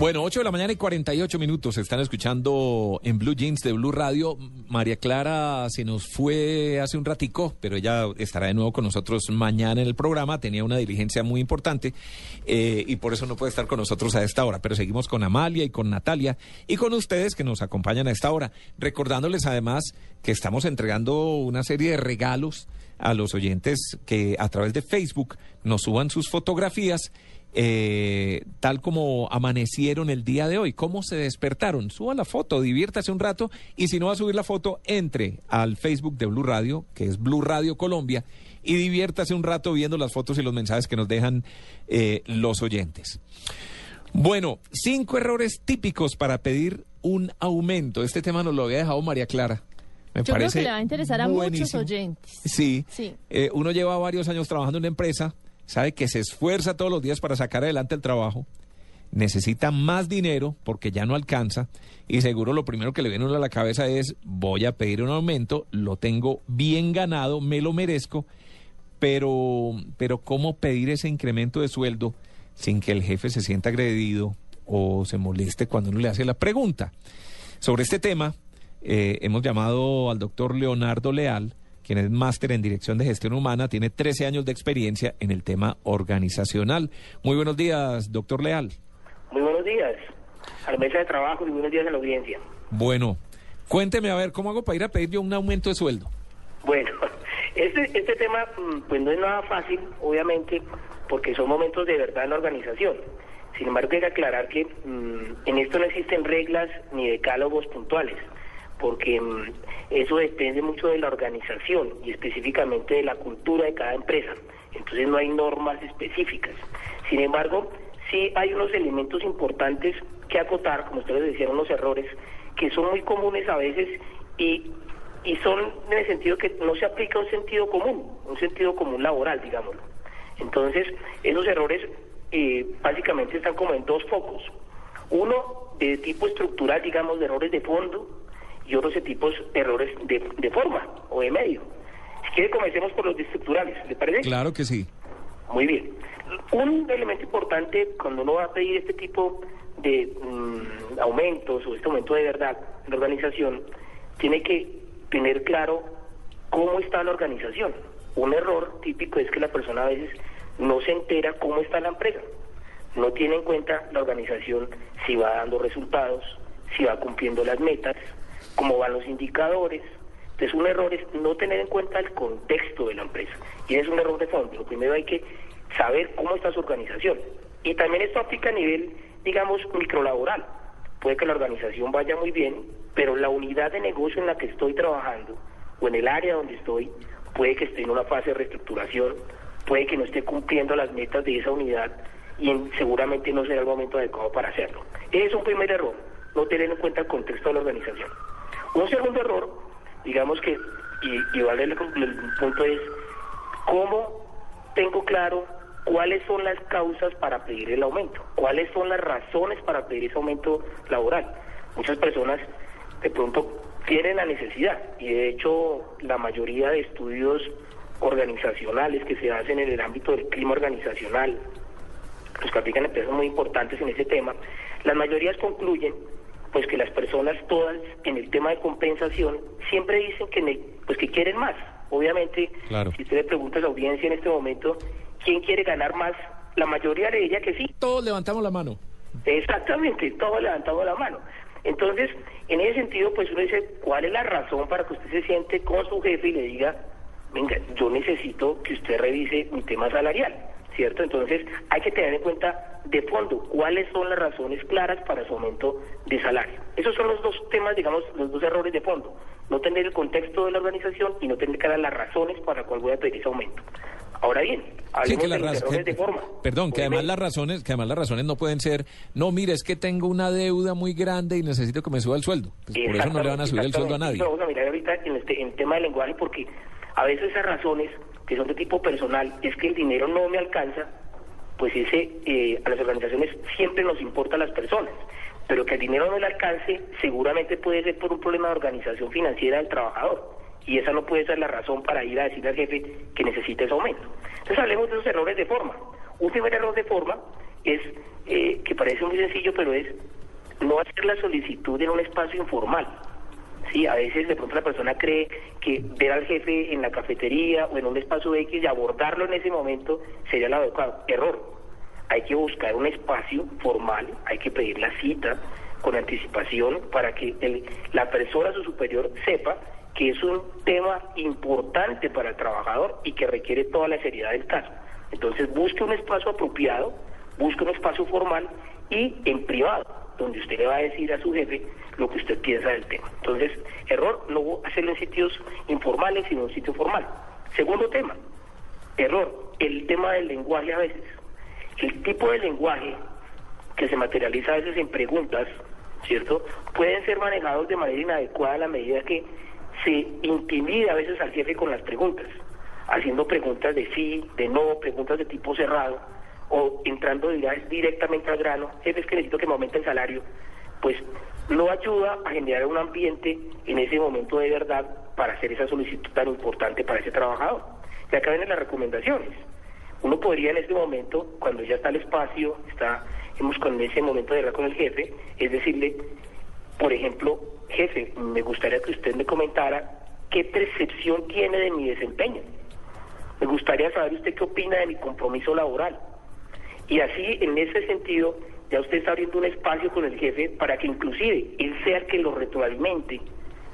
Bueno, 8 de la mañana y 48 minutos. Están escuchando en Blue Jeans de Blue Radio. María Clara se nos fue hace un ratico, pero ella estará de nuevo con nosotros mañana en el programa. Tenía una diligencia muy importante eh, y por eso no puede estar con nosotros a esta hora. Pero seguimos con Amalia y con Natalia y con ustedes que nos acompañan a esta hora. Recordándoles además que estamos entregando una serie de regalos a los oyentes que a través de Facebook nos suban sus fotografías eh, tal como amanecieron el día de hoy, cómo se despertaron. Suba la foto, diviértase un rato y si no va a subir la foto, entre al Facebook de Blue Radio, que es Blue Radio Colombia, y diviértase un rato viendo las fotos y los mensajes que nos dejan eh, los oyentes. Bueno, cinco errores típicos para pedir un aumento. Este tema nos lo había dejado María Clara. Me Yo creo que le va a interesar a muchos oyentes. Sí. Sí. Eh, uno lleva varios años trabajando en una empresa, sabe que se esfuerza todos los días para sacar adelante el trabajo, necesita más dinero porque ya no alcanza y seguro lo primero que le viene a la cabeza es voy a pedir un aumento, lo tengo bien ganado, me lo merezco, pero, pero ¿cómo pedir ese incremento de sueldo sin que el jefe se sienta agredido o se moleste cuando uno le hace la pregunta? Sobre este tema eh, hemos llamado al doctor Leonardo Leal, quien es máster en Dirección de Gestión Humana, tiene 13 años de experiencia en el tema organizacional. Muy buenos días, doctor Leal. Muy buenos días a la mesa de trabajo y buenos días a la audiencia. Bueno, cuénteme a ver, ¿cómo hago para ir a pedir yo un aumento de sueldo? Bueno, este, este tema mm, pues no es nada fácil, obviamente, porque son momentos de verdad en la organización. Sin embargo, hay que aclarar que mm, en esto no existen reglas ni decálogos puntuales, porque mm, eso depende mucho de la organización y específicamente de la cultura de cada empresa. Entonces no hay normas específicas. Sin embargo, sí hay unos elementos importantes que acotar, como ustedes decían, unos errores que son muy comunes a veces y, y son en el sentido que no se aplica un sentido común, un sentido común laboral, digámoslo. Entonces, esos errores eh, básicamente están como en dos focos. Uno de tipo estructural, digamos, de errores de fondo, y otros tipos de errores de, de forma o de medio. Si quiere, comencemos por los estructurales, ¿le parece? Claro que sí. Muy bien. Un elemento importante cuando uno va a pedir este tipo de mm, aumentos o este aumento de verdad en la organización, tiene que tener claro cómo está la organización. Un error típico es que la persona a veces no se entera cómo está la empresa. No tiene en cuenta la organización si va dando resultados, si va cumpliendo las metas, cómo van los indicadores. Entonces un error es no tener en cuenta el contexto de la empresa. Y es un error de fondo. Lo primero hay que saber cómo está su organización. Y también esto aplica a nivel, digamos, microlaboral. Puede que la organización vaya muy bien, pero la unidad de negocio en la que estoy trabajando o en el área donde estoy, puede que esté en una fase de reestructuración, puede que no esté cumpliendo las metas de esa unidad y en- seguramente no será el momento adecuado para hacerlo. Ese es un primer error, no tener en cuenta el contexto de la organización. Un segundo error, digamos que, y, y vale el, el punto es, ¿cómo tengo claro cuáles son las causas para pedir el aumento? ¿Cuáles son las razones para pedir ese aumento laboral? Muchas personas de pronto tienen la necesidad y de hecho la mayoría de estudios organizacionales que se hacen en el ámbito del clima organizacional, los que aplican empresas muy importantes en ese tema, las mayorías concluyen pues que las personas todas en el tema de compensación siempre dicen que ne- pues que quieren más. Obviamente, Claro. si usted le pregunta a la audiencia en este momento quién quiere ganar más, la mayoría le diría que sí. Todos levantamos la mano. Exactamente, todos levantamos la mano. Entonces, en ese sentido, pues uno dice, ¿cuál es la razón para que usted se siente con su jefe y le diga, venga, yo necesito que usted revise mi tema salarial? ¿Cierto? Entonces hay que tener en cuenta de fondo cuáles son las razones claras para su aumento de salario. Esos son los dos temas, digamos, los dos errores de fondo. No tener el contexto de la organización y no tener claras las razones para cuál voy a pedir ese aumento. Ahora bien, Sí, que de las los raz- errores que- de forma. Perdón, que además las razones, que además las razones no pueden ser, no, mire, es que tengo una deuda muy grande y necesito que me suba el sueldo. Pues por eso no le van a subir el sueldo a nadie. Vamos a mirar ahorita en, este, en tema del lenguaje porque a veces esas razones que son de tipo personal es que el dinero no me alcanza, pues ese eh, a las organizaciones siempre nos importa las personas, pero que el dinero no le alcance seguramente puede ser por un problema de organización financiera del trabajador y esa no puede ser la razón para ir a decirle al jefe que necesita ese aumento. Entonces hablemos de esos errores de forma. Un primer error de forma es eh, que parece muy sencillo, pero es no hacer la solicitud en un espacio informal. Sí, a veces de pronto la persona cree que ver al jefe en la cafetería o en un espacio X y abordarlo en ese momento sería lo adecuado. Error. Hay que buscar un espacio formal, hay que pedir la cita con anticipación para que el- la persona, su superior, sepa que es un tema importante para el trabajador y que requiere toda la seriedad del caso. Entonces busque un espacio apropiado, busque un espacio formal y en privado, donde usted le va a decir a su jefe lo que usted piensa del tema. Entonces, error, no hacerlo en sitios informales, sino en sitio formal. Segundo tema, error, el tema del lenguaje a veces. El tipo de lenguaje que se materializa a veces en preguntas, ¿cierto? Pueden ser manejados de manera inadecuada a la medida que se intimida a veces al jefe con las preguntas, haciendo preguntas de sí, de no, preguntas de tipo cerrado, o entrando directamente al grano, jefe, es que necesito que me aumente el salario, pues no ayuda a generar un ambiente en ese momento de verdad para hacer esa solicitud tan importante para ese trabajador. Y acá vienen las recomendaciones. Uno podría en este momento, cuando ya está el espacio, está hemos con ese momento de hablar con el jefe, es decirle, por ejemplo, jefe, me gustaría que usted me comentara qué percepción tiene de mi desempeño. Me gustaría saber usted qué opina de mi compromiso laboral. Y así, en ese sentido, ya usted está abriendo un espacio con el jefe para que inclusive él sea el que lo retroalimente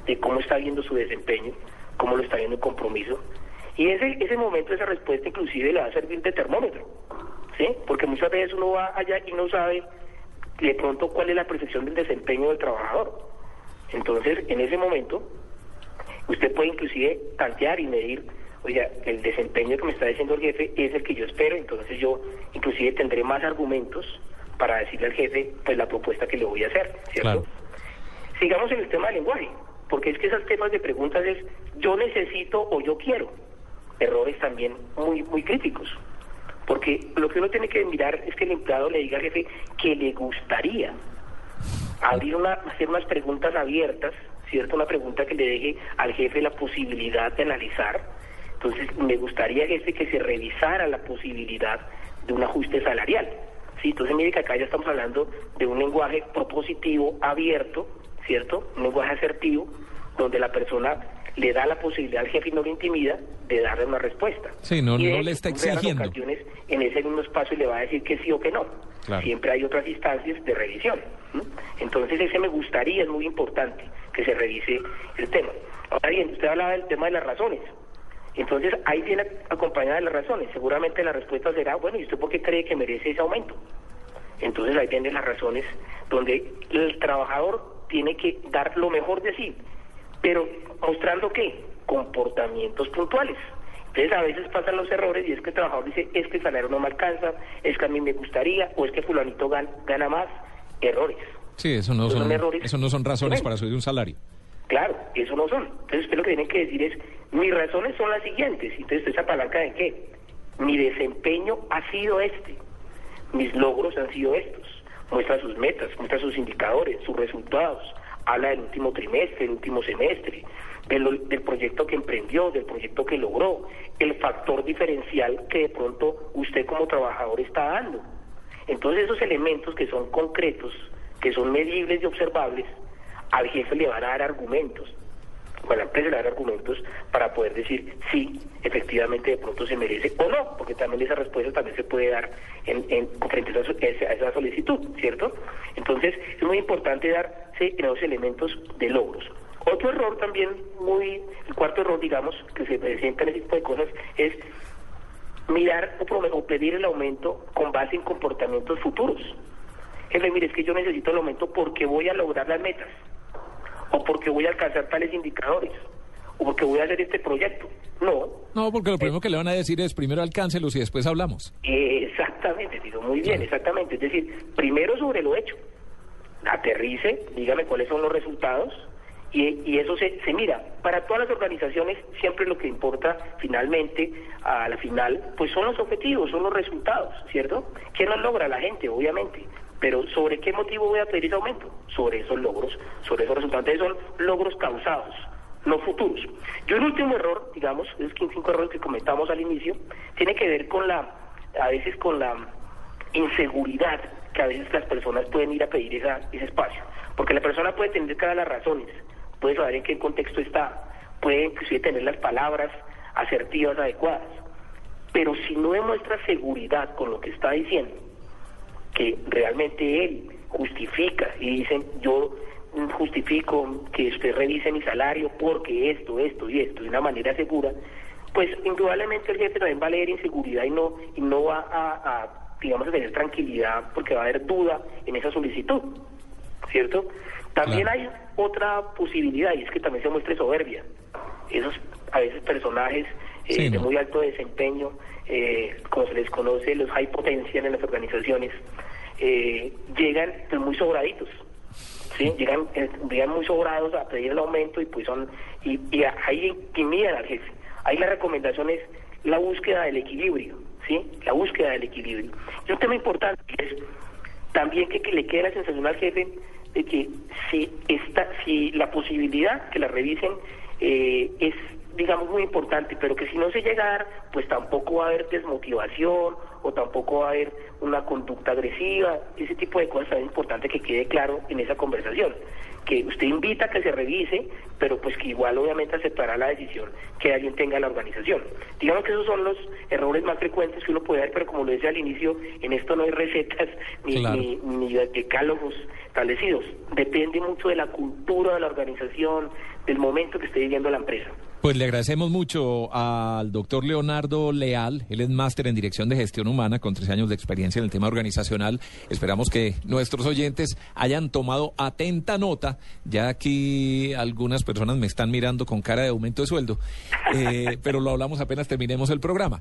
de cómo está viendo su desempeño, cómo lo está viendo el compromiso. Y ese, ese momento, esa respuesta inclusive le va a servir de termómetro, ¿sí? Porque muchas veces uno va allá y no sabe de pronto cuál es la percepción del desempeño del trabajador. Entonces, en ese momento, usted puede inclusive tantear y medir, oiga, el desempeño que me está diciendo el jefe es el que yo espero, entonces yo inclusive tendré más argumentos para decirle al jefe pues la propuesta que le voy a hacer, ¿cierto? Claro. Sigamos en el tema del lenguaje, porque es que esos temas de preguntas es yo necesito o yo quiero. Errores también muy, muy críticos. Porque lo que uno tiene que mirar es que el empleado le diga al jefe que le gustaría abrir una, hacer unas preguntas abiertas, ¿cierto? Una pregunta que le deje al jefe la posibilidad de analizar. Entonces, me gustaría, jefe, que se revisara la posibilidad de un ajuste salarial. Sí, entonces mire que acá ya estamos hablando de un lenguaje propositivo, abierto, ¿cierto? Un lenguaje asertivo, donde la persona le da la posibilidad al jefe y no lo intimida de darle una respuesta. Sí, no- Y no le está exigiendo. ocasiones, en ese mismo espacio le va a decir que sí o que no. Claro. Siempre hay otras instancias de revisión. Entonces ese me gustaría, es muy importante que se revise el tema. Ahora bien, usted hablaba del tema de las razones. Entonces ahí viene acompañada de las razones. Seguramente la respuesta será, bueno, ¿y usted por qué cree que merece ese aumento? Entonces ahí vienen las razones donde el trabajador tiene que dar lo mejor de sí, pero mostrando qué? Comportamientos puntuales. Entonces a veces pasan los errores y es que el trabajador dice, es que el salario no me alcanza, es que a mí me gustaría, o es que fulanito gan- gana más. Errores. Sí, eso no Son son, errores eso no son razones para subir un salario. Claro, eso no son. Entonces usted lo que tiene que decir es, mis razones son las siguientes. Entonces esa palanca de qué? Mi desempeño ha sido este. Mis logros han sido estos. Muestra sus metas, muestra sus indicadores, sus resultados. Habla del último trimestre, del último semestre, del, del proyecto que emprendió, del proyecto que logró, el factor diferencial que de pronto usted como trabajador está dando. Entonces esos elementos que son concretos, que son medibles y observables, al jefe le van a dar argumentos, o a la empresa le van a dar argumentos para poder decir sí, efectivamente de pronto se merece o no, porque también esa respuesta también se puede dar en, en frente a esa, solicitud, ¿cierto? Entonces es muy importante darse en los elementos de logros. Otro error también muy, el cuarto error digamos que se presenta en ese tipo de cosas es mirar o pedir el aumento con base en comportamientos futuros. Jefe, mire, es que yo necesito el aumento porque voy a lograr las metas, o porque voy a alcanzar tales indicadores, o porque voy a hacer este proyecto. No, No, porque lo primero que le van a decir es primero alcáncelos y después hablamos. exactamente, Tito, muy bien, exactamente. Es decir, primero sobre lo hecho, aterrice, dígame cuáles son los resultados, y, y eso se, se mira. Para todas las organizaciones siempre lo que importa finalmente, a la final, pues son los objetivos, son los resultados, ¿cierto? ¿Quién los logra? La gente, obviamente. Pero ¿sobre qué motivo voy a pedir ese aumento? Sobre esos logros, sobre esos resultados. Entonces son logros causados, no futuros. Y un último error, digamos, es que cinco errores que comentamos al inicio, tiene que ver con la, a veces con la inseguridad que a veces las personas pueden ir a pedir esa, ese espacio. Porque la persona puede tener cada las razones, puede saber en qué contexto está, puede inclusive tener las palabras asertivas adecuadas. Pero si no demuestra seguridad con lo que está diciendo, que realmente él justifica y dicen yo justifico que usted revise mi salario porque esto, esto y esto de una manera segura, pues indudablemente el jefe también va a leer inseguridad y no y no va a, a, digamos a tener tranquilidad porque va a haber duda en esa solicitud, ¿cierto? También hay otra posibilidad y es que también se muestre soberbia. Esos a veces personajes eh, Sí, de muy alto desempeño, eh, como se les conoce, los high potential en las organizaciones, eh, llegan pues, muy sobraditos. ¿sí? Llegan, eh, llegan muy sobrados a pedir el aumento y pues son y, y ahí intimidan al jefe. Ahí la recomendación es la búsqueda del equilibrio, ¿sí? La búsqueda del equilibrio. Y un tema importante es también que, que le quede la sensación al jefe de que si está, si la posibilidad que la revisen eh, es digamos muy importante, pero que si no se llega a dar, pues tampoco va a haber desmotivación o tampoco va a haber una conducta agresiva, ese tipo de cosas es importante que quede claro en esa conversación, que usted invita a que se revise, pero pues que igual obviamente aceptará la decisión que alguien tenga en la organización. Digamos que esos son los errores más frecuentes que uno puede dar, pero como lo decía al inicio, en esto no hay recetas ni, Claro. ni, ni decálogos establecidos. Depende mucho de la cultura de la organización, del momento que esté viviendo la empresa. Pues le agradecemos mucho al doctor Leonardo Leal, él es máster en Dirección de Gestión Humana con 13 años de experiencia en el tema organizacional. Esperamos que nuestros oyentes hayan tomado atenta nota, ya aquí algunas personas me están mirando con cara de aumento de sueldo, eh, pero lo hablamos apenas terminemos el programa.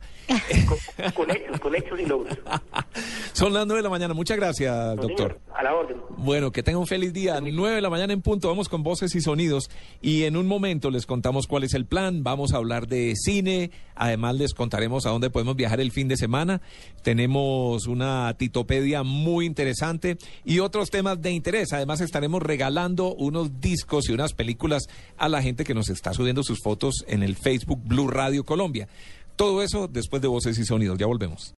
Con, con hechos, con hechos y logros. Son las 9 de la mañana, muchas gracias, doctor. a la orden. Bueno, que tenga un feliz día. 9 de la mañana en punto, vamos con voces y sonidos y en un momento les contamos cuál es plan, vamos a hablar de cine, además les contaremos a dónde podemos viajar el fin de semana, tenemos una titopedia muy interesante y otros temas de interés, además estaremos regalando unos discos y unas películas a la gente que nos está subiendo sus fotos en el Facebook Blue Radio Colombia. Todo eso después de voces y sonidos, ya volvemos.